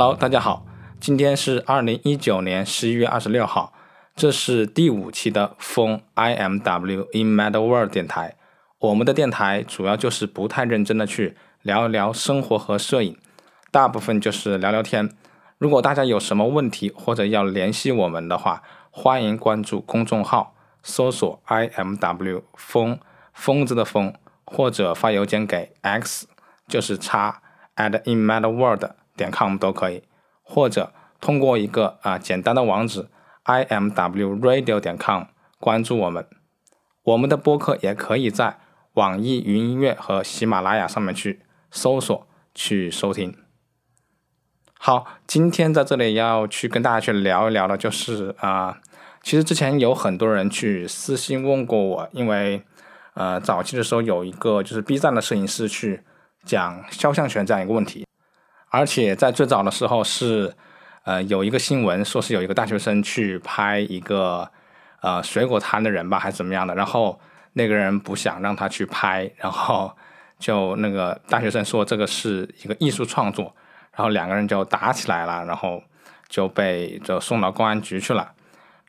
Hello，大家好，今天是二零一九年十一月二十六号，这是第五期的风 IMW in Mad World 电台。我们的电台主要就是不太认真的去聊一聊生活和摄影，大部分就是聊聊天。如果大家有什么问题或者要联系我们的话，欢迎关注公众号，搜索 IMW 风疯子的疯，或者发邮件给 x 就是叉 at in Mad World。点 com 都可以，或者通过一个啊简单的网址 i m w radio 点 com 关注我们。我们的播客也可以在网易云音乐和喜马拉雅上面去搜索去收听。好，今天在这里要去跟大家去聊一聊的，就是啊，其实之前有很多人去私信问过我，因为呃早期的时候有一个就是 B 站的摄影师去讲肖像权这样一个问题。而且在最早的时候是，呃，有一个新闻说是有一个大学生去拍一个呃水果摊的人吧，还是怎么样的，然后那个人不想让他去拍，然后就那个大学生说这个是一个艺术创作，然后两个人就打起来了，然后就被就送到公安局去了。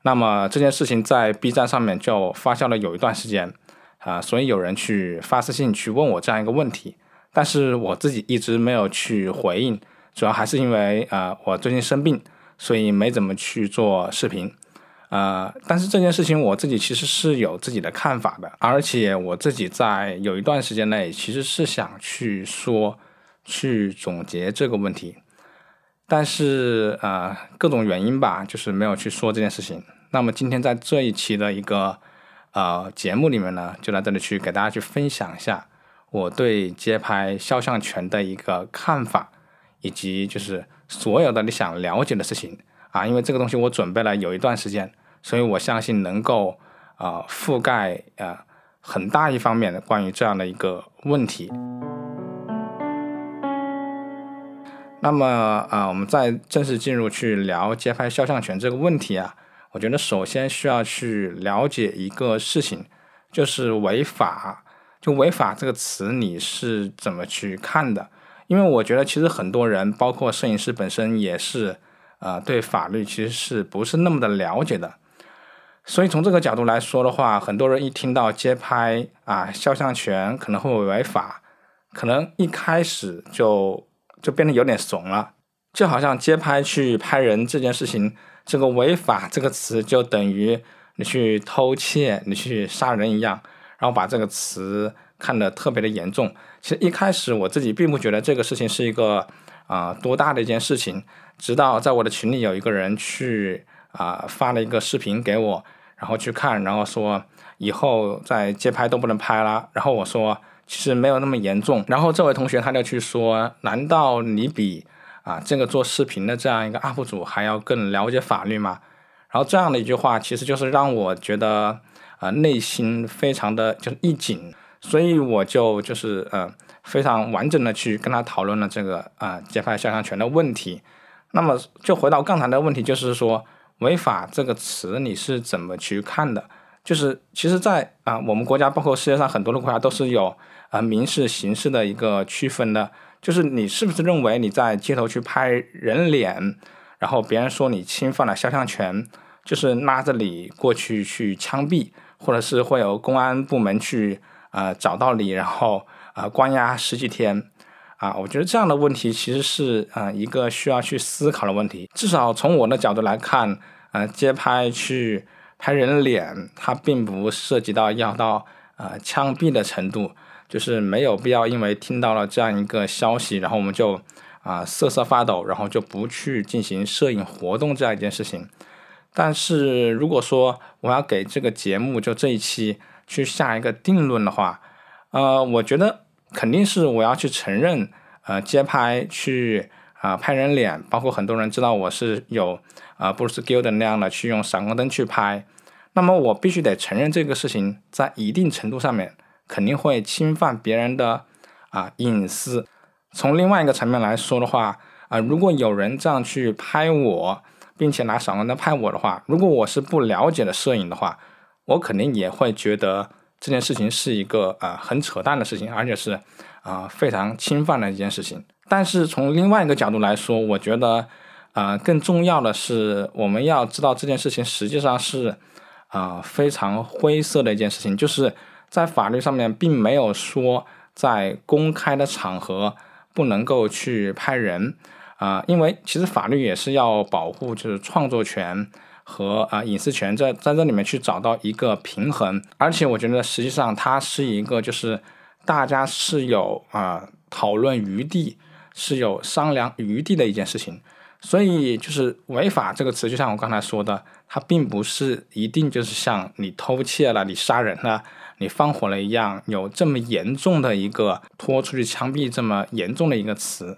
那么这件事情在 B 站上面就发酵了有一段时间啊，所以有人去发私信去问我这样一个问题。但是我自己一直没有去回应，主要还是因为呃我最近生病，所以没怎么去做视频，呃，但是这件事情我自己其实是有自己的看法的，而且我自己在有一段时间内其实是想去说，去总结这个问题，但是呃各种原因吧，就是没有去说这件事情。那么今天在这一期的一个呃节目里面呢，就在这里去给大家去分享一下。我对街拍肖像权的一个看法，以及就是所有的你想了解的事情啊，因为这个东西我准备了有一段时间，所以我相信能够啊覆盖啊很大一方面的关于这样的一个问题。那么啊，我们在正式进入去聊街拍肖像权这个问题啊，我觉得首先需要去了解一个事情，就是违法。就违法这个词你是怎么去看的？因为我觉得其实很多人，包括摄影师本身也是，呃，对法律其实是不是那么的了解的。所以从这个角度来说的话，很多人一听到街拍啊，肖像权可能会违法，可能一开始就就变得有点怂了，就好像街拍去拍人这件事情，这个违法这个词就等于你去偷窃、你去杀人一样。然后把这个词看得特别的严重。其实一开始我自己并不觉得这个事情是一个啊多大的一件事情，直到在我的群里有一个人去啊发了一个视频给我，然后去看，然后说以后在街拍都不能拍了。然后我说其实没有那么严重。然后这位同学他就去说，难道你比啊这个做视频的这样一个 UP 主还要更了解法律吗？然后这样的一句话，其实就是让我觉得。啊，内心非常的就是一紧，所以我就就是呃非常完整的去跟他讨论了这个啊街拍肖像权的问题。那么就回到刚才的问题，就是说违法这个词你是怎么去看的？就是其实，在啊我们国家包括世界上很多的国家都是有啊民事刑事的一个区分的。就是你是不是认为你在街头去拍人脸，然后别人说你侵犯了肖像权，就是拉着你过去去枪毙？或者是会有公安部门去呃找到你，然后啊关押十几天啊，我觉得这样的问题其实是呃一个需要去思考的问题。至少从我的角度来看，呃街拍去拍人脸，它并不涉及到要到呃枪毙的程度，就是没有必要因为听到了这样一个消息，然后我们就啊瑟瑟发抖，然后就不去进行摄影活动这样一件事情。但是如果说我要给这个节目就这一期去下一个定论的话，呃，我觉得肯定是我要去承认，呃，街拍去啊拍人脸，包括很多人知道我是有啊布鲁斯· l d 那样的去用闪光灯去拍，那么我必须得承认这个事情在一定程度上面肯定会侵犯别人的啊隐私。从另外一个层面来说的话，啊，如果有人这样去拍我。并且拿闪光灯拍我的话，如果我是不了解的摄影的话，我肯定也会觉得这件事情是一个呃很扯淡的事情，而且是啊非常侵犯的一件事情。但是从另外一个角度来说，我觉得啊更重要的是，我们要知道这件事情实际上是啊非常灰色的一件事情，就是在法律上面并没有说在公开的场合不能够去拍人啊，因为其实法律也是要保护就是创作权和啊隐私权，在在这里面去找到一个平衡。而且我觉得实际上它是一个就是大家是有啊讨论余地。是有商量余地的一件事情，所以就是违法这个词，就像我刚才说的，它并不是一定就是像你偷窃了、你杀人了、你放火了一样，有这么严重的一个拖出去枪毙这么严重的一个词。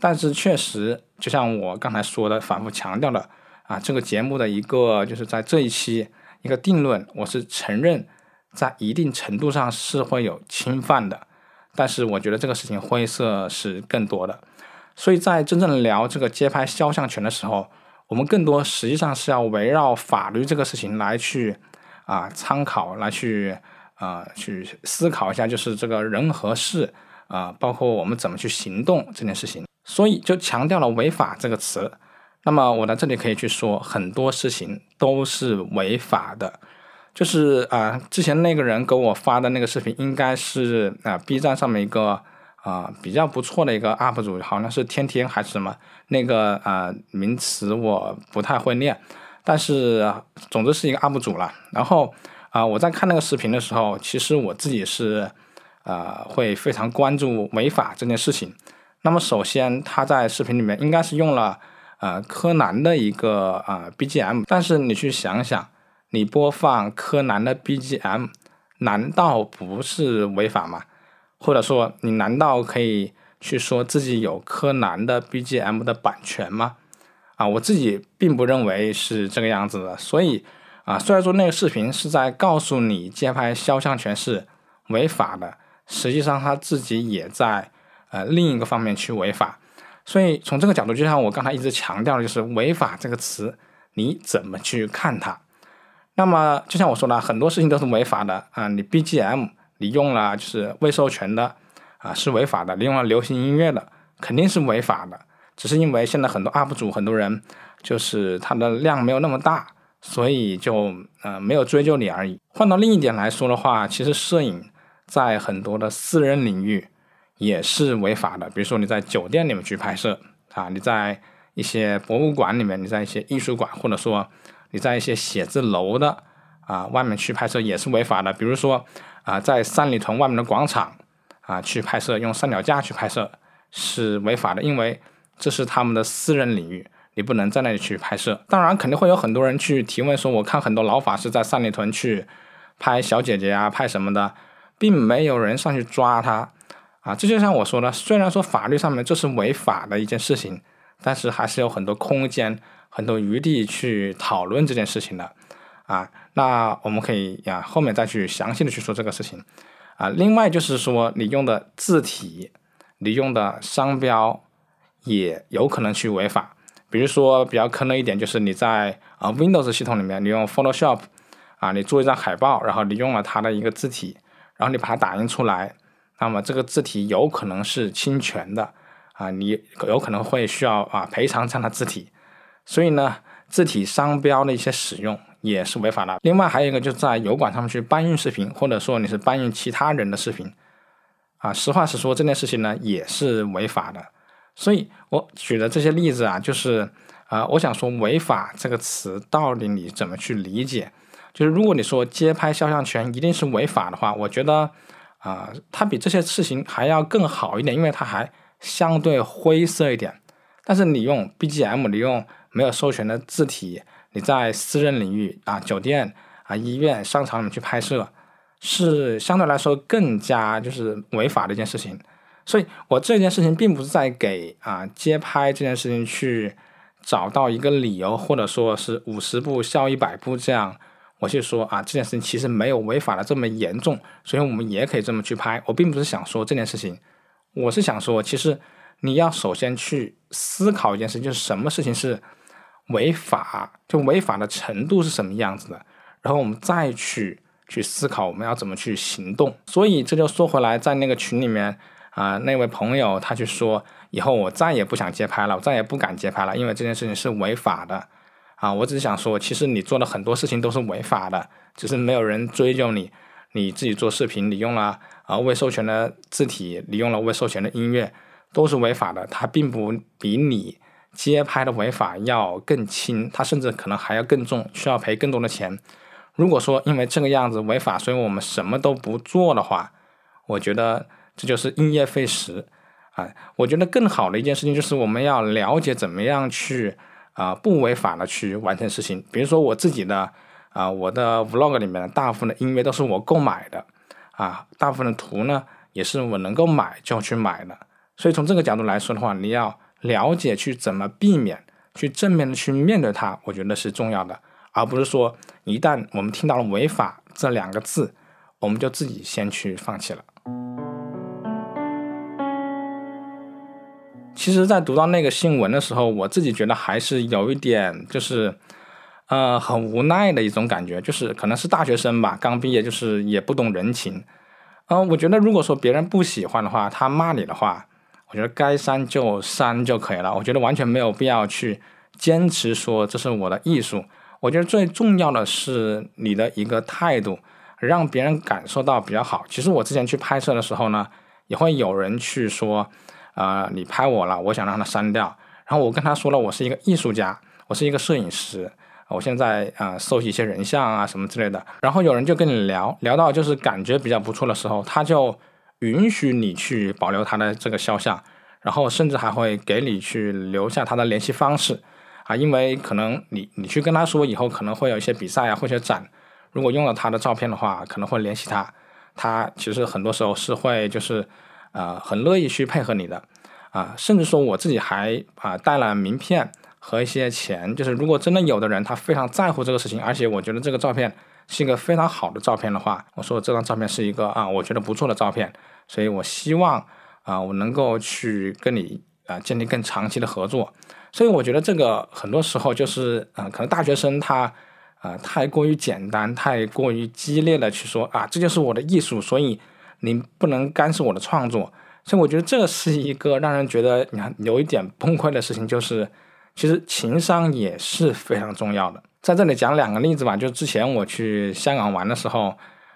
但是确实，就像我刚才说的，反复强调的啊，这个节目的一个就是在这一期一个定论，我是承认在一定程度上是会有侵犯的。但是我觉得这个事情灰色是更多的，所以在真正聊这个街拍肖像权的时候，我们更多实际上是要围绕法律这个事情来去啊参考，来去啊去思考一下，就是这个人和事啊，包括我们怎么去行动这件事情。所以就强调了违法这个词。那么我在这里可以去说，很多事情都是违法的。就是啊，之前那个人给我发的那个视频，应该是啊 B 站上面一个啊比较不错的一个 UP 主，好像是天天还是什么那个啊名词我不太会念，但是总之是一个 UP 主了。然后啊我在看那个视频的时候，其实我自己是啊会非常关注违法这件事情。那么首先他在视频里面应该是用了呃柯南的一个啊 BGM，但是你去想想。你播放柯南的 BGM，难道不是违法吗？或者说，你难道可以去说自己有柯南的 BGM 的版权吗？啊，我自己并不认为是这个样子的。所以啊，虽然说那个视频是在告诉你街拍肖像权是违法的，实际上他自己也在呃另一个方面去违法。所以从这个角度，就像我刚才一直强调的，就是违法这个词，你怎么去看它？那么，就像我说的，很多事情都是违法的啊！你 BGM 你用了就是未授权的啊，是违法的；你用了流行音乐的，肯定是违法的。只是因为现在很多 UP 主很多人就是他的量没有那么大，所以就呃没有追究你而已。换到另一点来说的话，其实摄影在很多的私人领域也是违法的。比如说你在酒店里面去拍摄啊，你在一些博物馆里面，你在一些艺术馆，或者说。你在一些写字楼的啊外面去拍摄也是违法的，比如说啊在三里屯外面的广场啊去拍摄，用三脚架去拍摄是违法的，因为这是他们的私人领域，你不能在那里去拍摄。当然肯定会有很多人去提问说，我看很多老法师在三里屯去拍小姐姐啊，拍什么的，并没有人上去抓他啊。这就像我说的，虽然说法律上面这是违法的一件事情，但是还是有很多空间。很多余地去讨论这件事情的，啊，那我们可以呀后面再去详细的去说这个事情，啊，另外就是说你用的字体，你用的商标也有可能去违法，比如说比较坑的一点就是你在啊 Windows 系统里面，你用 Photoshop 啊，你做一张海报，然后你用了它的一个字体，然后你把它打印出来，那么这个字体有可能是侵权的，啊，你有可能会需要啊赔偿这样的字体。所以呢，字体商标的一些使用也是违法的。另外还有一个，就是在油管上面去搬运视频，或者说你是搬运其他人的视频，啊，实话实说，这件事情呢也是违法的。所以我举的这些例子啊，就是啊，我想说，违法这个词到底你怎么去理解？就是如果你说街拍肖像权一定是违法的话，我觉得啊，它比这些事情还要更好一点，因为它还相对灰色一点。但是你用 BGM，你用没有授权的字体，你在私人领域啊、酒店啊、医院、商场里面去拍摄，是相对来说更加就是违法的一件事情。所以我这件事情并不是在给啊街拍这件事情去找到一个理由，或者说是五十步笑一百步这样，我去说啊这件事情其实没有违法的这么严重，所以我们也可以这么去拍。我并不是想说这件事情，我是想说，其实你要首先去思考一件事，就是什么事情是。违法就违法的程度是什么样子的，然后我们再去去思考我们要怎么去行动。所以这就说回来，在那个群里面啊，那位朋友他去说，以后我再也不想接拍了，我再也不敢接拍了，因为这件事情是违法的。啊，我只是想说，其实你做的很多事情都是违法的，只是没有人追究你。你自己做视频，你用了啊未授权的字体，你用了未授权的音乐，都是违法的。它并不比你街拍的违法要更轻，它甚至可能还要更重，需要赔更多的钱。如果说因为这个样子违法，所以我们什么都不做的话，我觉得这就是因噎废食啊。我觉得更好的一件事情就是我们要了解怎么样去啊不违法的去完成事情。比如说我自己的。啊，我的 vlog 里面大部分的音乐都是我购买的，啊，大部分的图呢也是我能够买就去买的。所以从这个角度来说的话，你要了解去怎么避免，去正面的去面对它，我觉得是重要的，而不是说一旦我们听到了违法这两个字，我们就自己先去放弃了。其实，在读到那个新闻的时候，我自己觉得还是有一点就是。呃，很无奈的一种感觉，就是可能是大学生吧，刚毕业，就是也不懂人情。嗯，我觉得如果说别人不喜欢的话，他骂你的话，我觉得该删就删就可以了。我觉得完全没有必要去坚持说这是我的艺术。我觉得最重要的是你的一个态度，让别人感受到比较好。其实我之前去拍摄的时候呢，也会有人去说，呃，你拍我了，我想让他删掉。然后我跟他说了，我是一个艺术家，我是一个摄影师。我现在啊，收集一些人像啊什么之类的，然后有人就跟你聊聊到就是感觉比较不错的时候，他就允许你去保留他的这个肖像，然后甚至还会给你去留下他的联系方式啊，因为可能你你去跟他说以后可能会有一些比赛啊或者展，如果用了他的照片的话，可能会联系他，他其实很多时候是会就是呃很乐意去配合你的啊，甚至说我自己还啊带了名片。和一些钱，就是如果真的有的人他非常在乎这个事情，而且我觉得这个照片是一个非常好的照片的话，我说这张照片是一个啊，我觉得不错的照片，所以我希望啊，我能够去跟你啊建立更长期的合作。所以我觉得这个很多时候就是啊，可能大学生他啊太过于简单，太过于激烈的去说啊，这就是我的艺术，所以你不能干涉我的创作。所以我觉得这是一个让人觉得你看有一点崩溃的事情，就是。其实情商也是非常重要的，在这里讲两个例子吧。就之前我去香港玩的时候，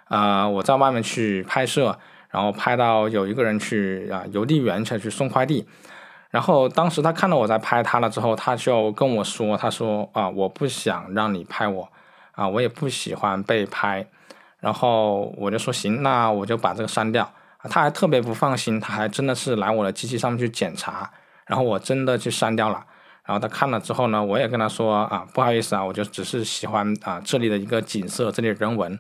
啊，我在外面去拍摄，然后拍到有一个人去啊邮递员去去送快递，然后当时他看到我在拍他了之后，他就跟我说，他说啊，我不想让你拍我，啊，我也不喜欢被拍，然后我就说行，那我就把这个删掉。他还特别不放心，他还真的是来我的机器上面去检查，然后我真的去删掉了。然后他看了之后呢，我也跟他说啊，不好意思啊，我就只是喜欢啊这里的一个景色，这里的人文。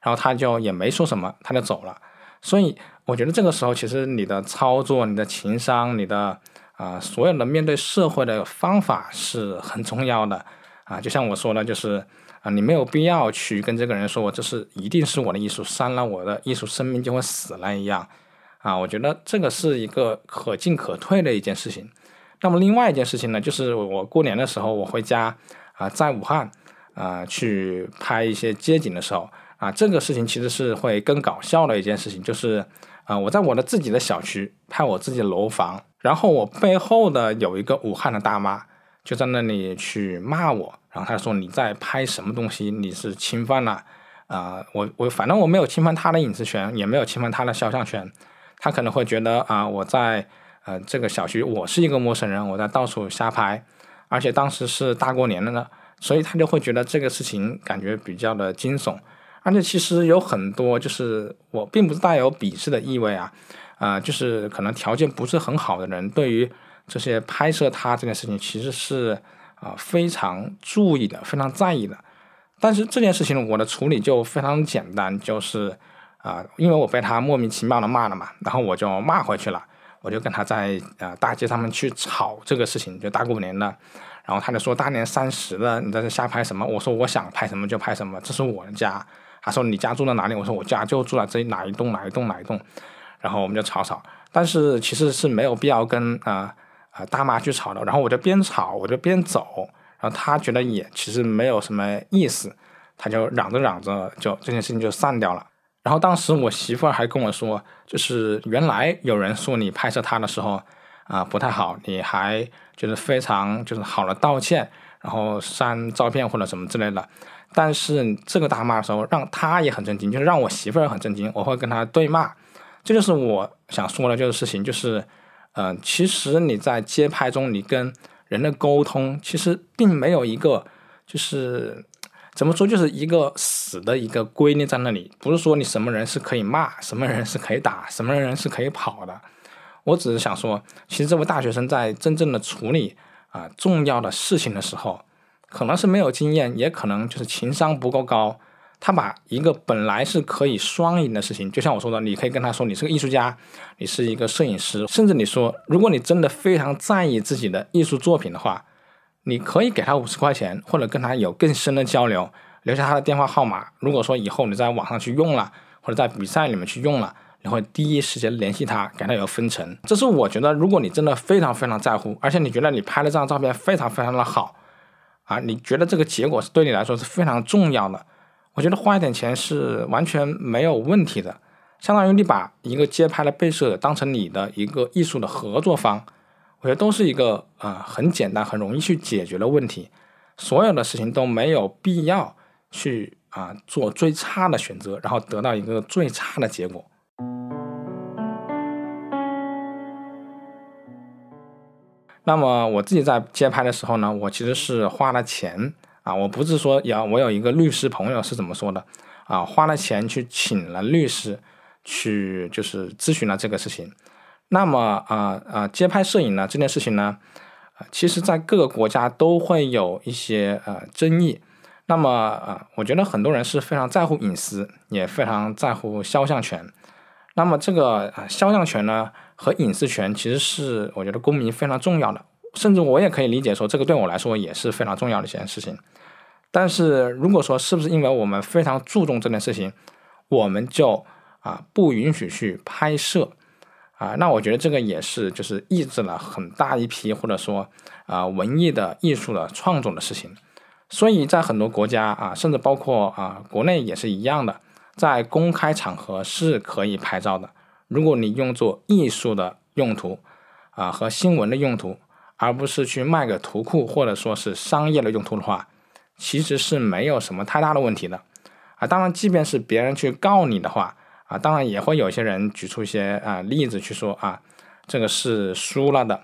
然后他就也没说什么，他就走了。所以我觉得这个时候，其实你的操作、你的情商、你的啊所有的面对社会的方法是很重要的啊。就像我说的，就是啊，你没有必要去跟这个人说我这是一定是我的艺术，删了我的艺术，生命就会死了一样啊。我觉得这个是一个可进可退的一件事情。那么另外一件事情呢，就是我过年的时候我回家啊，在武汉啊去拍一些街景的时候啊，这个事情其实是会更搞笑的一件事情，就是啊我在我的自己的小区拍我自己的楼房，然后我背后的有一个武汉的大妈就在那里去骂我，然后他说你在拍什么东西？你是侵犯了啊我我反正我没有侵犯他的隐私权，也没有侵犯他的肖像权，他可能会觉得啊我在。呃，这个小区我是一个陌生人，我在到处瞎拍，而且当时是大过年的呢，所以他就会觉得这个事情感觉比较的惊悚，而且其实有很多就是我并不是带有鄙视的意味啊，啊，就是可能条件不是很好的人，对于这些拍摄他这件事情其实是啊非常注意的，非常在意的，但是这件事情我的处理就非常简单，就是啊，因为我被他莫名其妙的骂了嘛，然后我就骂回去了。我就跟他在呃大街上面去吵这个事情，就大过年的，然后他就说大年三十的你在这瞎拍什么？我说我想拍什么就拍什么，这是我的家。他说你家住在哪里？我说我家就住在这哪一栋哪一栋哪一栋。然后我们就吵吵，但是其实是没有必要跟啊啊大妈去吵的。然后我就边吵我就边走，然后他觉得也其实没有什么意思，他就嚷着嚷着就这件事情就散掉了。然后当时我媳妇儿还跟我说，就是原来有人说你拍摄她的时候啊不太好，你还就是非常就是好了道歉，然后删照片或者什么之类的。但是这个大妈的时候，让她也很震惊，就是让我媳妇儿很震惊。我会跟她对骂，这就是我想说的就是事情，就是嗯，其实你在街拍中，你跟人的沟通其实并没有一个，就是怎么说，就是一个死的一个规律在那里。不是说你什么人是可以骂，什么人是可以打，什么人是可以跑的。我只是想说，其实这位大学生在真正的处理啊重要的事情的时候，可能是没有经验，也可能就是情商不够高。他把一个本来是可以双赢的事情，就像我说的，你可以跟他说你是个艺术家，你是一个摄影师，甚至你说，如果你真的非常在意自己的艺术作品的话，你可以给他五十块钱，或者跟他有更深的交流，留下他的电话号码。如果说以后你在网上去用了，或者在比赛里面去用了，你会第一时间联系他，给他有分成。这是我觉得，如果你真的非常非常在乎，而且你觉得你拍的这张照片非常非常的好，啊，你觉得这个结果是对你来说是非常重要的。我觉得花一点钱是完全没有问题的，相当于你把一个街拍的被摄当成你的一个艺术的合作方，我觉得都是一个啊很简单、很容易去解决的问题。所有的事情都没有必要去啊做最差的选择，然后得到一个最差的结果。那么我自己在街拍的时候呢，我其实是花了钱。啊，我不是说要我有一个律师朋友是怎么说的啊？花了钱去请了律师，去就是咨询了这个事情。那么啊啊，街拍摄影呢这件事情呢，其实在各个国家都会有一些呃争议。那么啊，我觉得很多人是非常在乎隐私，也非常在乎肖像权。那么这个啊肖像权呢和隐私权其实是我觉得公民非常重要的，甚至我也可以理解说这个对我来说也是非常重要的一件事情。但是如果说是不是因为我们非常注重这件事情，我们就啊不允许去拍摄啊？那我觉得这个也是就是抑制了很大一批或者说啊文艺的艺术的创作的事情。所以在很多国家啊，甚至包括啊国内也是一样的，在公开场合是可以拍照的。如果你用作艺术的用途啊和新闻的用途，而不是去卖个图库或者说是商业的用途的话。其实是没有什么太大的问题的，啊，当然，即便是别人去告你的话，啊，当然也会有些人举出一些啊例子去说啊，这个是输了的。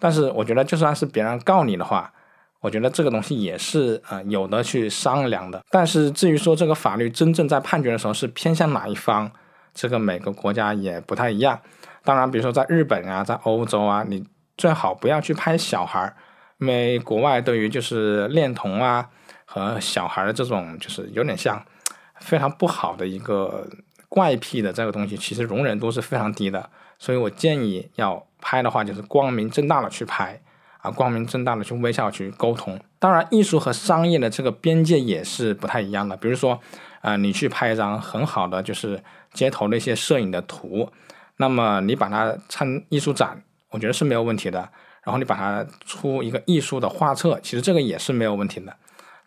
但是我觉得，就算是别人告你的话，我觉得这个东西也是啊有的去商量的。但是至于说这个法律真正在判决的时候是偏向哪一方，这个每个国家也不太一样。当然，比如说在日本啊，在欧洲啊，你最好不要去拍小孩儿，因为国外对于就是恋童啊。和小孩的这种就是有点像非常不好的一个怪癖的这个东西，其实容忍度是非常低的。所以我建议要拍的话，就是光明正大的去拍啊，光明正大的去微笑去沟通。当然，艺术和商业的这个边界也是不太一样的。比如说，啊，你去拍一张很好的就是街头的一些摄影的图，那么你把它参艺术展，我觉得是没有问题的。然后你把它出一个艺术的画册，其实这个也是没有问题的。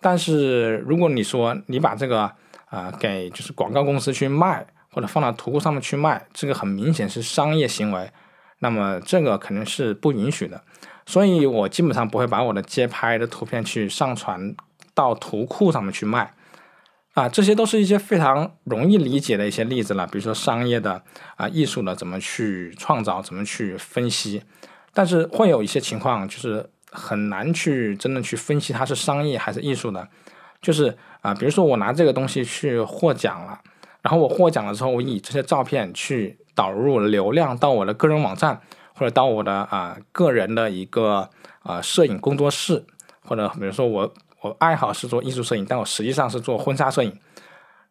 但是如果你说你把这个啊给就是广告公司去卖，或者放到图库上面去卖，这个很明显是商业行为，那么这个肯定是不允许的。所以我基本上不会把我的街拍的图片去上传到图库上面去卖啊。这些都是一些非常容易理解的一些例子了，比如说商业的啊、艺术的怎么去创造、怎么去分析。但是会有一些情况就是。很难去真的去分析它是商业还是艺术的，就是啊，比如说我拿这个东西去获奖了，然后我获奖了之后，我以这些照片去导入流量到我的个人网站，或者到我的啊个人的一个啊摄影工作室，或者比如说我我爱好是做艺术摄影，但我实际上是做婚纱摄影，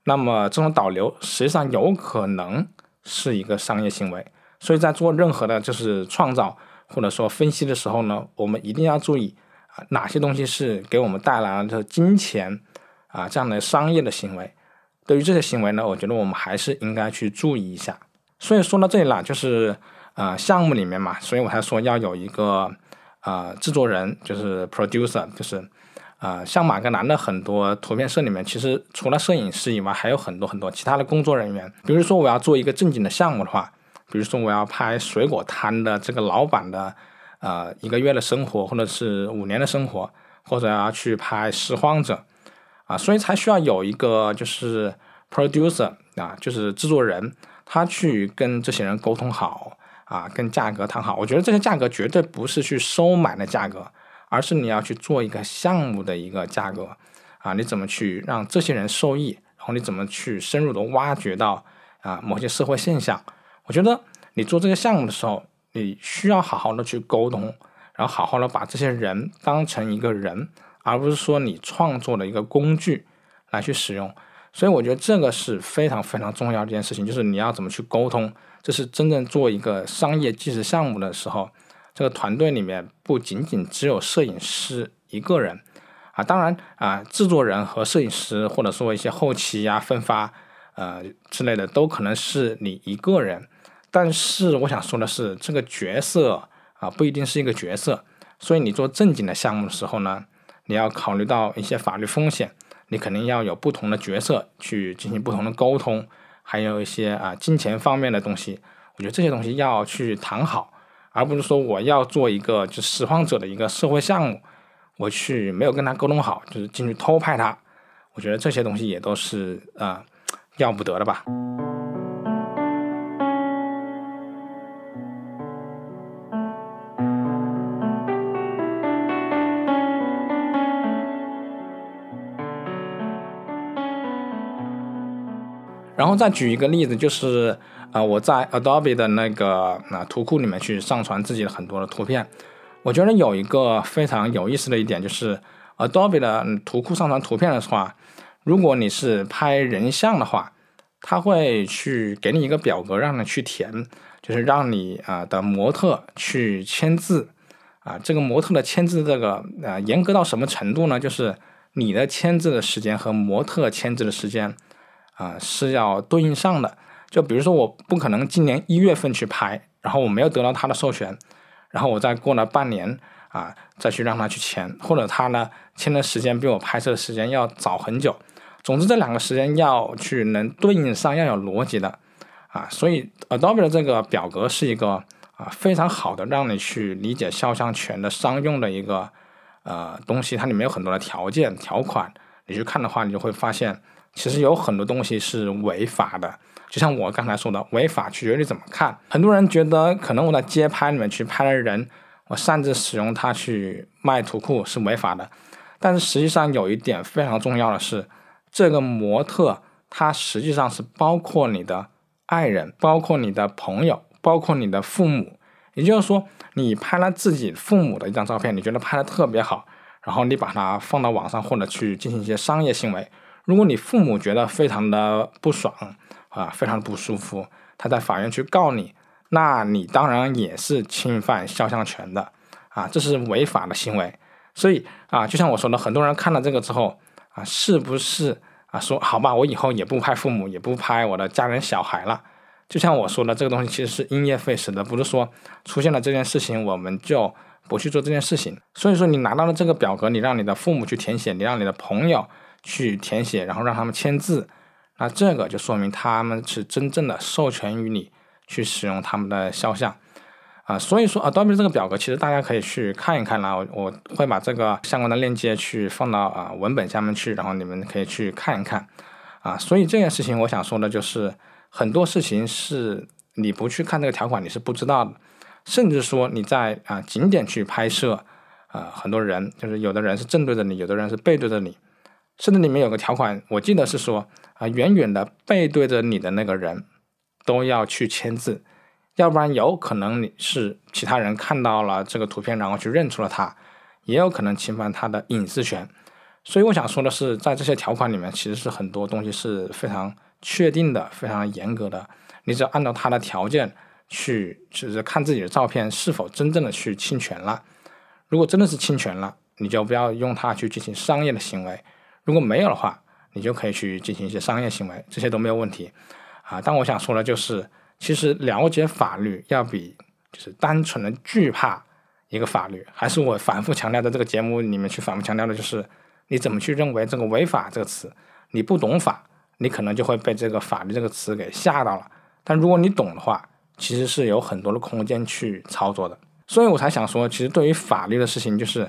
那么这种导流实际上有可能是一个商业行为，所以在做任何的就是创造。或者说分析的时候呢，我们一定要注意啊，哪些东西是给我们带来了金钱啊这样的商业的行为。对于这些行为呢，我觉得我们还是应该去注意一下。所以说到这里了，就是啊项目里面嘛，所以我才说要有一个啊制作人，就是 producer，就是啊，像马格南的很多图片社里面，其实除了摄影师以外，还有很多很多其他的工作人员。比如说，我要做一个正经的项目的话，比如说我要拍水果摊的这个老板的呃一个月的生活，或者是五年的生活，或者要去拍拾荒者啊，所以才需要有一个就是 producer 啊，就是制作人，他去跟这些人沟通好。啊，跟价格谈好，我觉得这些价格绝对不是去收买的价格，而是你要去做一个项目的一个价格。啊，你怎么去让这些人受益？然后你怎么去深入的挖掘到啊某些社会现象？我觉得你做这个项目的时候，你需要好好的去沟通，然后好好的把这些人当成一个人，而不是说你创作的一个工具来去使用。所以我觉得这个是非常非常重要的一件事情，就是你要怎么去沟通。这是真正做一个商业纪实项目的时候，这个团队里面不仅仅只有摄影师一个人啊，当然啊，制作人和摄影师或者说一些后期呀、分发呃之类的都可能是你一个人。但是我想说的是，这个角色啊不一定是一个角色，所以你做正经的项目的时候呢，你要考虑到一些法律风险，你肯定要有不同的角色去进行不同的沟通。还有一些啊金钱方面的东西，我觉得这些东西要去谈好，而不是说我要做一个就拾荒者的一个社会项目，我去没有跟他沟通好，就是进去偷拍他，我觉得这些东西也都是啊要不得的吧。然后再举一个例子，就是呃，我在 Adobe 的那个啊图库里面去上传自己的很多的图片。我觉得有一个非常有意思的一点，就是 Adobe 的图库上传图片的话，如果你是拍人像的话，它会去给你一个表格让你去填，就是让你啊的模特去签字啊。这个模特的签字这个呃严格到什么程度呢？就是你的签字的时间和模特签字的时间。啊，是要对应上的。就比如说，我不可能今年一月份去拍，然后我没有得到他的授权，然后我再过了半年啊，再去让他去签，或者他呢签的时间比我拍摄的时间要早很久。总之，这两个时间要去能对应上，要有逻辑的啊。所以，Adobe 的这个表格是一个啊非常好的让你去理解肖像权的商用的一个呃东西。它里面有很多的条件条款，你去看的话，你就会发现。其实有很多东西是违法的，就像我刚才说的，违法取决于你怎么看。很多人觉得可能我在街拍里面去拍了人，我擅自使用它去卖图库是违法的。但是实际上有一点非常重要的是，这个模特他实际上是包括你的爱人，包括你的朋友，包括你的父母。也就是说，你拍了自己父母的一张照片，你觉得拍的特别好，然后你把它放到网上或者去进行一些商业行为。如果你父母觉得非常的不爽啊，非常的不舒服，他在法院去告你，那你当然也是侵犯肖像权的啊，这是违法的行为。所以啊，就像我说的，很多人看了这个之后啊，是不是啊说好吧，我以后也不拍父母，也不拍我的家人小孩了？就像我说的，这个东西其实是因噎废食的，不是说出现了这件事情我们就不去做这件事情。所以说，你拿到了这个表格，你让你的父母去填写，你让你的朋友。去填写，然后让他们签字，那这个就说明他们是真正的授权于你去使用他们的肖像啊。所以说，Adobe 这个表格其实大家可以去看一看啦。我我会把这个相关的链接去放到啊文本下面去，然后你们可以去看一看啊。所以这件事情我想说的就是，很多事情是你不去看这个条款你是不知道的，甚至说你在啊景点去拍摄啊，很多人就是有的人是正对着你，有的人是背对着你。甚至里面有个条款，我记得是说啊，远远的背对着你的那个人都要去签字，要不然有可能你是其他人看到了这个图片，然后去认出了他，也有可能侵犯他的隐私权。所以我想说的是，在这些条款里面，其实是很多东西是非常确定的、非常严格的。你只要按照他的条件去，就是看自己的照片是否真正的去侵权了。如果真的是侵权了，你就不要用它去进行商业的行为。如果没有的话，你就可以去进行一些商业行为，这些都没有问题啊。但我想说的就是，其实了解法律要比就是单纯的惧怕一个法律，还是我反复强调的这个节目里面去反复强调的，就是你怎么去认为这个违法这个词？你不懂法，你可能就会被这个法律这个词给吓到了。但如果你懂的话，其实是有很多的空间去操作的。所以我才想说，其实对于法律的事情，就是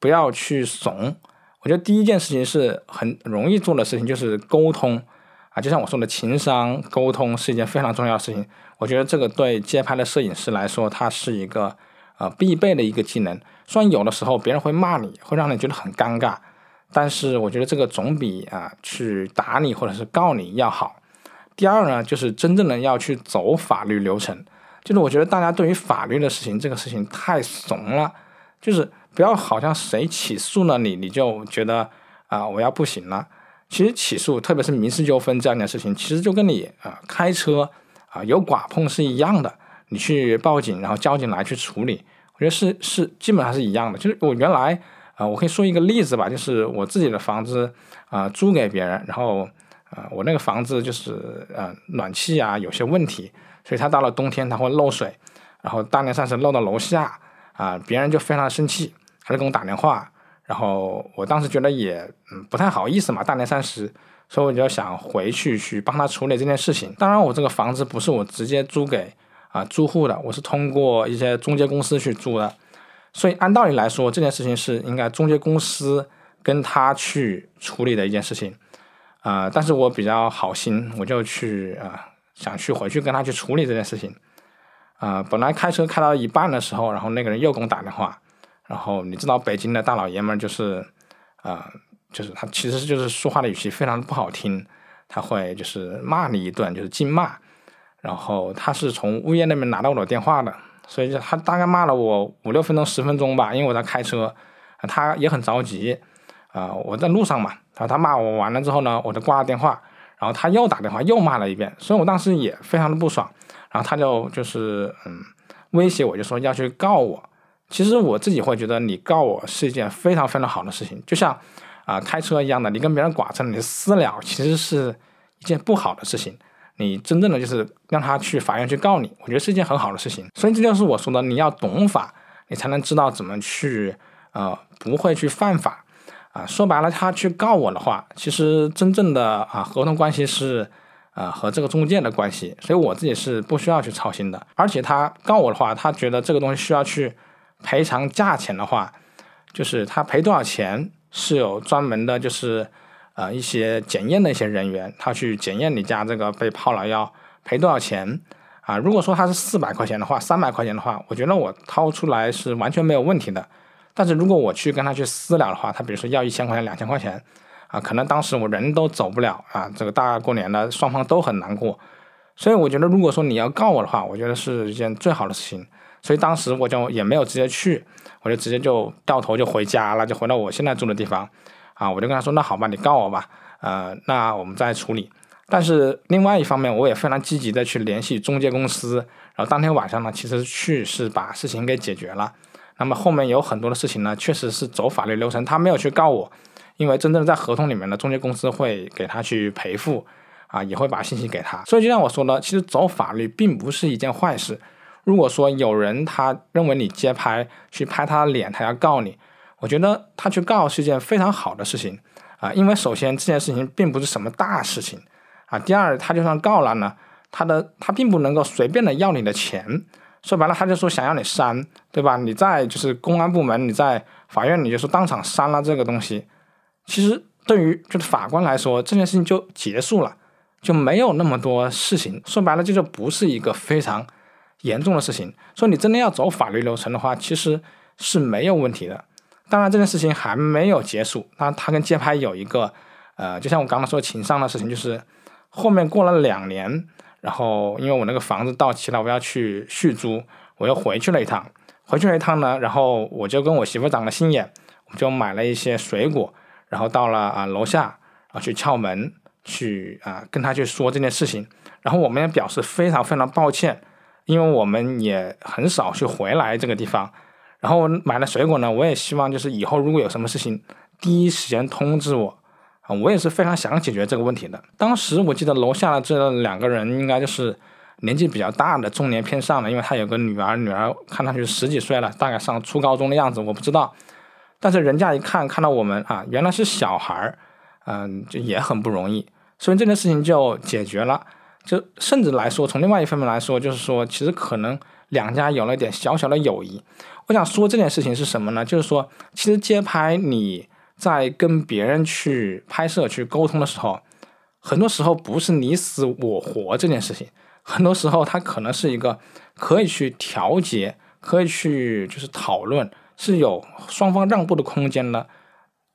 不要去怂。我觉得第一件事情是很容易做的事情，就是沟通啊，就像我说的，情商沟通是一件非常重要的事情。我觉得这个对街拍的摄影师来说，它是一个呃必备的一个技能。虽然有的时候别人会骂你，会让你觉得很尴尬，但是我觉得这个总比啊去打你或者是告你要好。第二呢，就是真正的要去走法律流程，就是我觉得大家对于法律的事情，这个事情太怂了，就是不要好像谁起诉了你，你就觉得啊我要不行了。其实起诉，特别是民事纠纷这样的事情，其实就跟你啊开车啊有剐碰是一样的，你去报警，然后交警来去处理。我觉得是是基本上是一样的，就是我原来啊，我可以说一个例子吧，就是我自己的房子啊租给别人，然后啊我那个房子就是呃暖气啊有些问题，所以它到了冬天它会漏水，然后大年三十漏到楼下啊，别人就非常生气，他就给我打电话，然后我当时觉得也嗯不太好意思嘛，大年三十，所以我就想回去去帮他处理这件事情。当然我这个房子不是我直接租给。啊，租户的我是通过一些中介公司去租的，所以按道理来说，这件事情是应该中介公司跟他去处理的一件事情，啊，但是我比较好心，我就去啊，想去回去跟他去处理这件事情，啊，本来开车开到一半的时候，然后那个人又给我打电话，然后你知道北京的大老爷们就是，啊，就是他其实就是说话的语气非常不好听，他会就是骂你一顿，就是净骂。然后他是从物业那边拿到我的电话的，所以就他大概骂了我五六分钟、十分钟吧，因为我在开车，他也很着急，啊，我在路上嘛，然后他骂我完了之后呢，我就挂了电话，然后他又打电话又骂了一遍，所以我当时也非常的不爽，然后他就就是嗯威胁我，就说要去告我，其实我自己会觉得你告我是一件非常非常好的事情，就像啊开车一样的，你跟别人剐蹭，你私了，其实是一件不好的事情。你真正的就是让他去法院去告你，我觉得是一件很好的事情。所以这就是我说的，你要懂法，你才能知道怎么去，呃，不会去犯法。啊，说白了，他去告我的话，其实真正的啊合同关系是，呃，和这个中介的关系，所以我自己是不需要去操心的。而且他告我的话，他觉得这个东西需要去赔偿价钱的话，就是他赔多少钱是有专门的，就是。呃，一些检验的一些人员，他去检验你家这个被泡了要赔多少钱啊？如果说他是四百块钱的话，三百块钱的话，我觉得我掏出来是完全没有问题的。但是如果我去跟他去私了的话，他比如说要一千块钱、两千块钱啊，可能当时我人都走不了啊。这个大过年的，双方都很难过。所以我觉得，如果说你要告我的话，我觉得是一件最好的事情。所以当时我就也没有直接去，我就直接就掉头就回家了，就回到我现在住的地方。啊，我就跟他说，那好吧，你告我吧，呃，那我们再处理。但是另外一方面，我也非常积极的去联系中介公司，然后当天晚上呢，其实去是把事情给解决了。那么后面有很多的事情呢，确实是走法律流程，他没有去告我，因为真正在合同里面的中介公司会给他去赔付，啊，也会把信息给他。所以就像我说的，其实走法律并不是一件坏事。如果说有人他认为你街拍去拍他的脸，他要告你。我觉得他去告是一件非常好的事情啊，因为首先这件事情并不是什么大事情啊。第二，他就算告了呢，他的他并不能够随便的要你的钱。说白了，他就说想要你删，对吧？你在就是公安部门，你在法院，你就说当场删了这个东西。其实对于就是法官来说，这件事情就结束了，就没有那么多事情。说白了，这就不是一个非常严重的事情。说你真的要走法律流程的话，其实是没有问题的。当然，这件事情还没有结束。那他跟街拍有一个，呃，就像我刚刚说情商的事情，就是后面过了两年，然后因为我那个房子到期了，我要去续租，我又回去了一趟。回去了一趟呢，然后我就跟我媳妇长了心眼，我就买了一些水果，然后到了啊楼下，然后去敲门，去啊跟他去说这件事情。然后我们也表示非常非常抱歉，因为我们也很少去回来这个地方。然后买了水果呢，我也希望就是以后如果有什么事情，第一时间通知我啊，我也是非常想解决这个问题的。当时我记得楼下的这两个人应该就是年纪比较大的中年偏上的，因为他有个女儿，女儿看上去十几岁了，大概上初高中的样子，我不知道。但是人家一看看到我们啊，原来是小孩儿，嗯，就也很不容易，所以这件事情就解决了。就甚至来说，从另外一方面来说，就是说，其实可能两家有了一点小小的友谊。我想说这件事情是什么呢？就是说，其实街拍你在跟别人去拍摄、去沟通的时候，很多时候不是你死我活这件事情，很多时候它可能是一个可以去调节、可以去就是讨论，是有双方让步的空间的。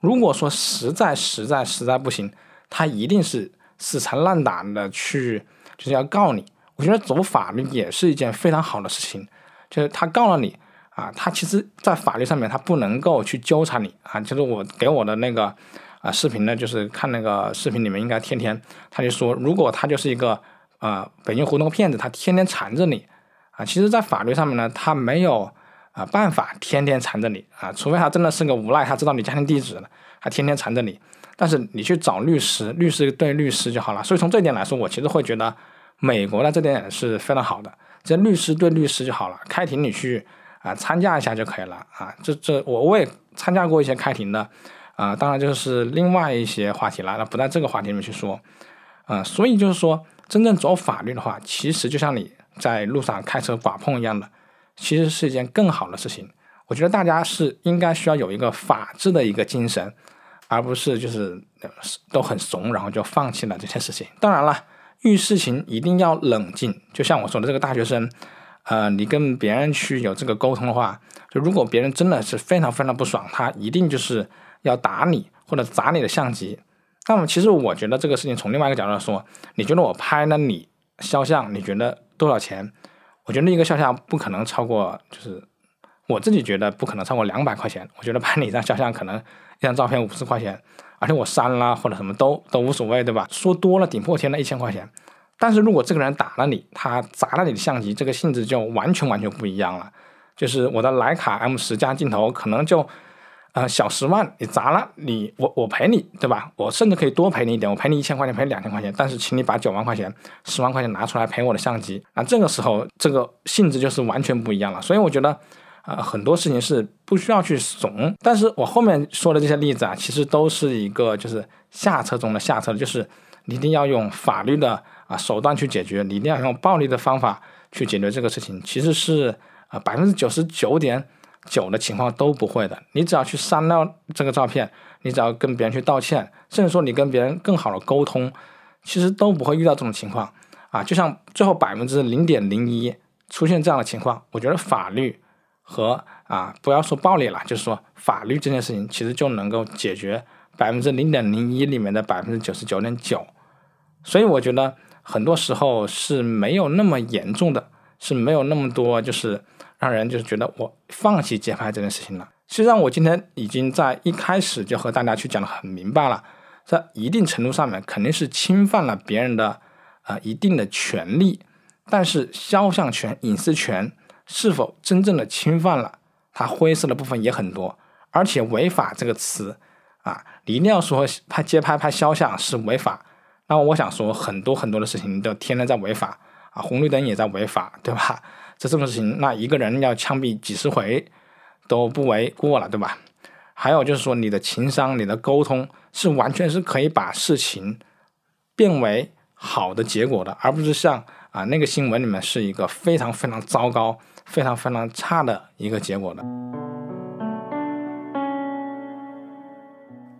如果说实在、实在、实在不行，他一定是死缠烂打的去。就是要告你，我觉得走法律也是一件非常好的事情。就是他告了你啊，他其实在法律上面他不能够去纠缠你啊。就是我给我的那个啊视频呢，就是看那个视频里面应该天天他就说，如果他就是一个啊北京胡同骗子，他天天缠着你啊，其实，在法律上面呢，他没有啊办法天天缠着你啊，除非他真的是个无赖，他知道你家庭地址了，他天天缠着你。但是你去找律师，律师对律师就好了。所以从这点来说，我其实会觉得美国的这点是非常好的，这律师对律师就好了。开庭你去啊参加一下就可以了啊。这这我我也参加过一些开庭的啊，当然就是另外一些话题了，那不在这个话题里面去说。啊，所以就是说，真正走法律的话，其实就像你在路上开车剐碰一样的，其实是一件更好的事情。我觉得大家是应该需要有一个法治的一个精神。而不是就是都很怂，然后就放弃了这件事情。当然了，遇事情一定要冷静。就像我说的，这个大学生，呃，你跟别人去有这个沟通的话，就如果别人真的是非常非常不爽，他一定就是要打你或者砸你的相机。那么，其实我觉得这个事情从另外一个角度来说，你觉得我拍了你肖像，你觉得多少钱？我觉得一个肖像不可能超过，就是我自己觉得不可能超过两百块钱。我觉得拍你一张肖像可能。一张照片五十块钱，而且我删了或者什么都都无所谓，对吧？说多了顶破天的一千块钱，但是如果这个人打了你，他砸了你的相机，这个性质就完全完全不一样了。就是我的徕卡 M 十加镜头可能就呃小十万，你砸了你我我赔你，对吧？我甚至可以多赔你一点，我赔你一千块钱，赔两千块钱，但是请你把九万块钱、十万块钱拿出来赔我的相机，那这个时候这个性质就是完全不一样了。所以我觉得。啊，很多事情是不需要去怂，但是我后面说的这些例子啊，其实都是一个就是下策中的下策，就是你一定要用法律的啊手段去解决，你一定要用暴力的方法去解决这个事情，其实是啊百分之九十九点九的情况都不会的。你只要去删掉这个照片，你只要跟别人去道歉，甚至说你跟别人更好的沟通，其实都不会遇到这种情况啊。就像最后百分之零点零一出现这样的情况，我觉得法律。和啊，不要说暴力了，就是说法律这件事情，其实就能够解决百分之零点零一里面的百分之九十九点九，所以我觉得很多时候是没有那么严重的，是没有那么多就是让人就是觉得我放弃街拍这件事情了。实际上，我今天已经在一开始就和大家去讲的很明白了，在一定程度上面肯定是侵犯了别人的啊一定的权利，但是肖像权、隐私权。是否真正的侵犯了？它灰色的部分也很多，而且违法这个词啊，你一定要说拍街拍拍肖像是违法。那我想说，很多很多的事情都天天在违法啊，红绿灯也在违法，对吧？这这种事情，那一个人要枪毙几十回都不为过了，对吧？还有就是说，你的情商、你的沟通是完全是可以把事情变为好的结果的，而不是像啊那个新闻里面是一个非常非常糟糕。非常非常差的一个结果的。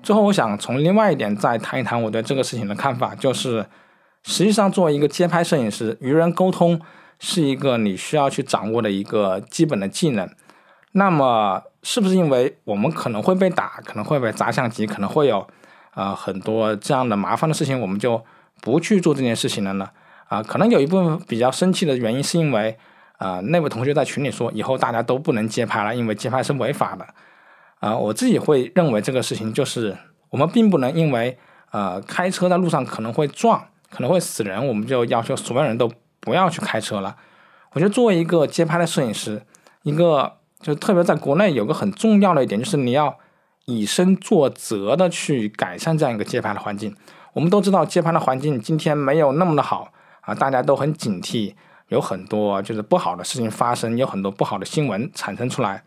最后，我想从另外一点再谈一谈我对这个事情的看法，就是实际上作为一个街拍摄影师，与人沟通是一个你需要去掌握的一个基本的技能。那么，是不是因为我们可能会被打，可能会被砸相机，可能会有啊很多这样的麻烦的事情，我们就不去做这件事情了呢？啊，可能有一部分比较生气的原因是因为。啊，那位同学在群里说，以后大家都不能街拍了，因为街拍是违法的。啊，我自己会认为这个事情就是，我们并不能因为呃开车在路上可能会撞，可能会死人，我们就要求所有人都不要去开车了。我觉得作为一个街拍的摄影师，一个就特别在国内有个很重要的一点，就是你要以身作则的去改善这样一个街拍的环境。我们都知道街拍的环境今天没有那么的好啊，大家都很警惕。有很多就是不好的事情发生，有很多不好的新闻产生出来。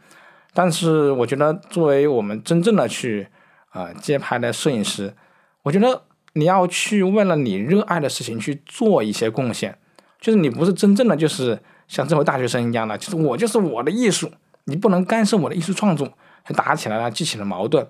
但是我觉得，作为我们真正的去啊街拍的摄影师，我觉得你要去为了你热爱的事情去做一些贡献，就是你不是真正的就是像这位大学生一样的，就是我就是我的艺术，你不能干涉我的艺术创作，还打起来了，激起了矛盾。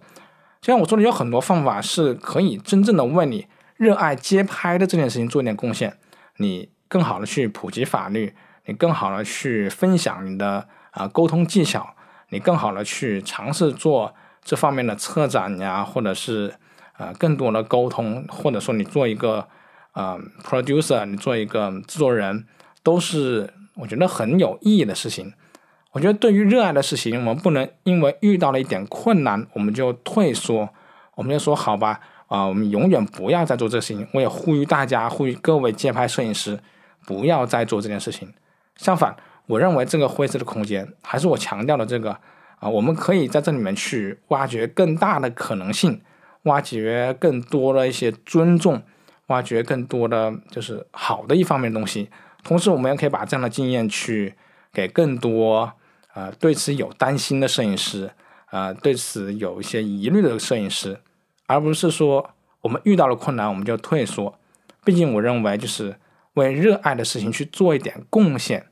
就像我说的，有很多方法是可以真正的为你热爱街拍的这件事情做一点贡献，你更好的去普及法律，你更好的去分享你的啊沟通技巧。你更好的去尝试做这方面的策展呀，或者是呃更多的沟通，或者说你做一个呃 producer，你做一个制作人，都是我觉得很有意义的事情。我觉得对于热爱的事情，我们不能因为遇到了一点困难，我们就退缩，我们就说好吧，啊，我们永远不要再做这事情。我也呼吁大家，呼吁各位街拍摄影师，不要再做这件事情。相反。我认为这个灰色的空间，还是我强调的这个啊，我们可以在这里面去挖掘更大的可能性，挖掘更多的一些尊重，挖掘更多的就是好的一方面的东西。同时，我们也可以把这样的经验去给更多呃对此有担心的摄影师，呃对此有一些疑虑的摄影师，而不是说我们遇到了困难我们就退缩。毕竟，我认为就是为热爱的事情去做一点贡献。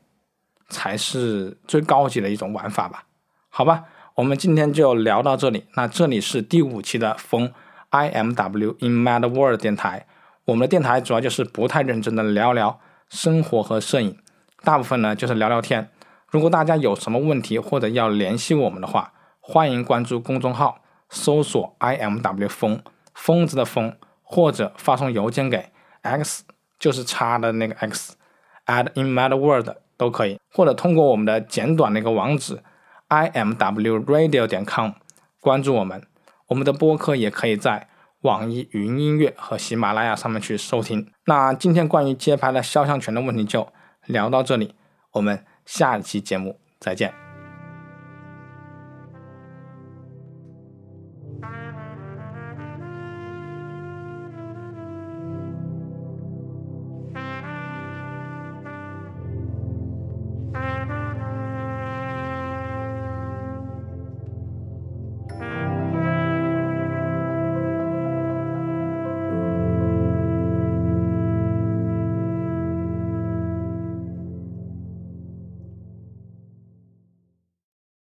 才是最高级的一种玩法吧？好吧，我们今天就聊到这里。那这里是第五期的风 I M W in Mad World 电台。我们的电台主要就是不太认真的聊聊生活和摄影，大部分呢就是聊聊天。如果大家有什么问题或者要联系我们的话，欢迎关注公众号，搜索 I M W 风疯子的疯，或者发送邮件给 X 就是叉的那个 X at in Mad World。都可以，或者通过我们的简短的一个网址 i m w radio 点 com 关注我们。我们的播客也可以在网易云音乐和喜马拉雅上面去收听。那今天关于街拍的肖像权的问题就聊到这里，我们下一期节目再见。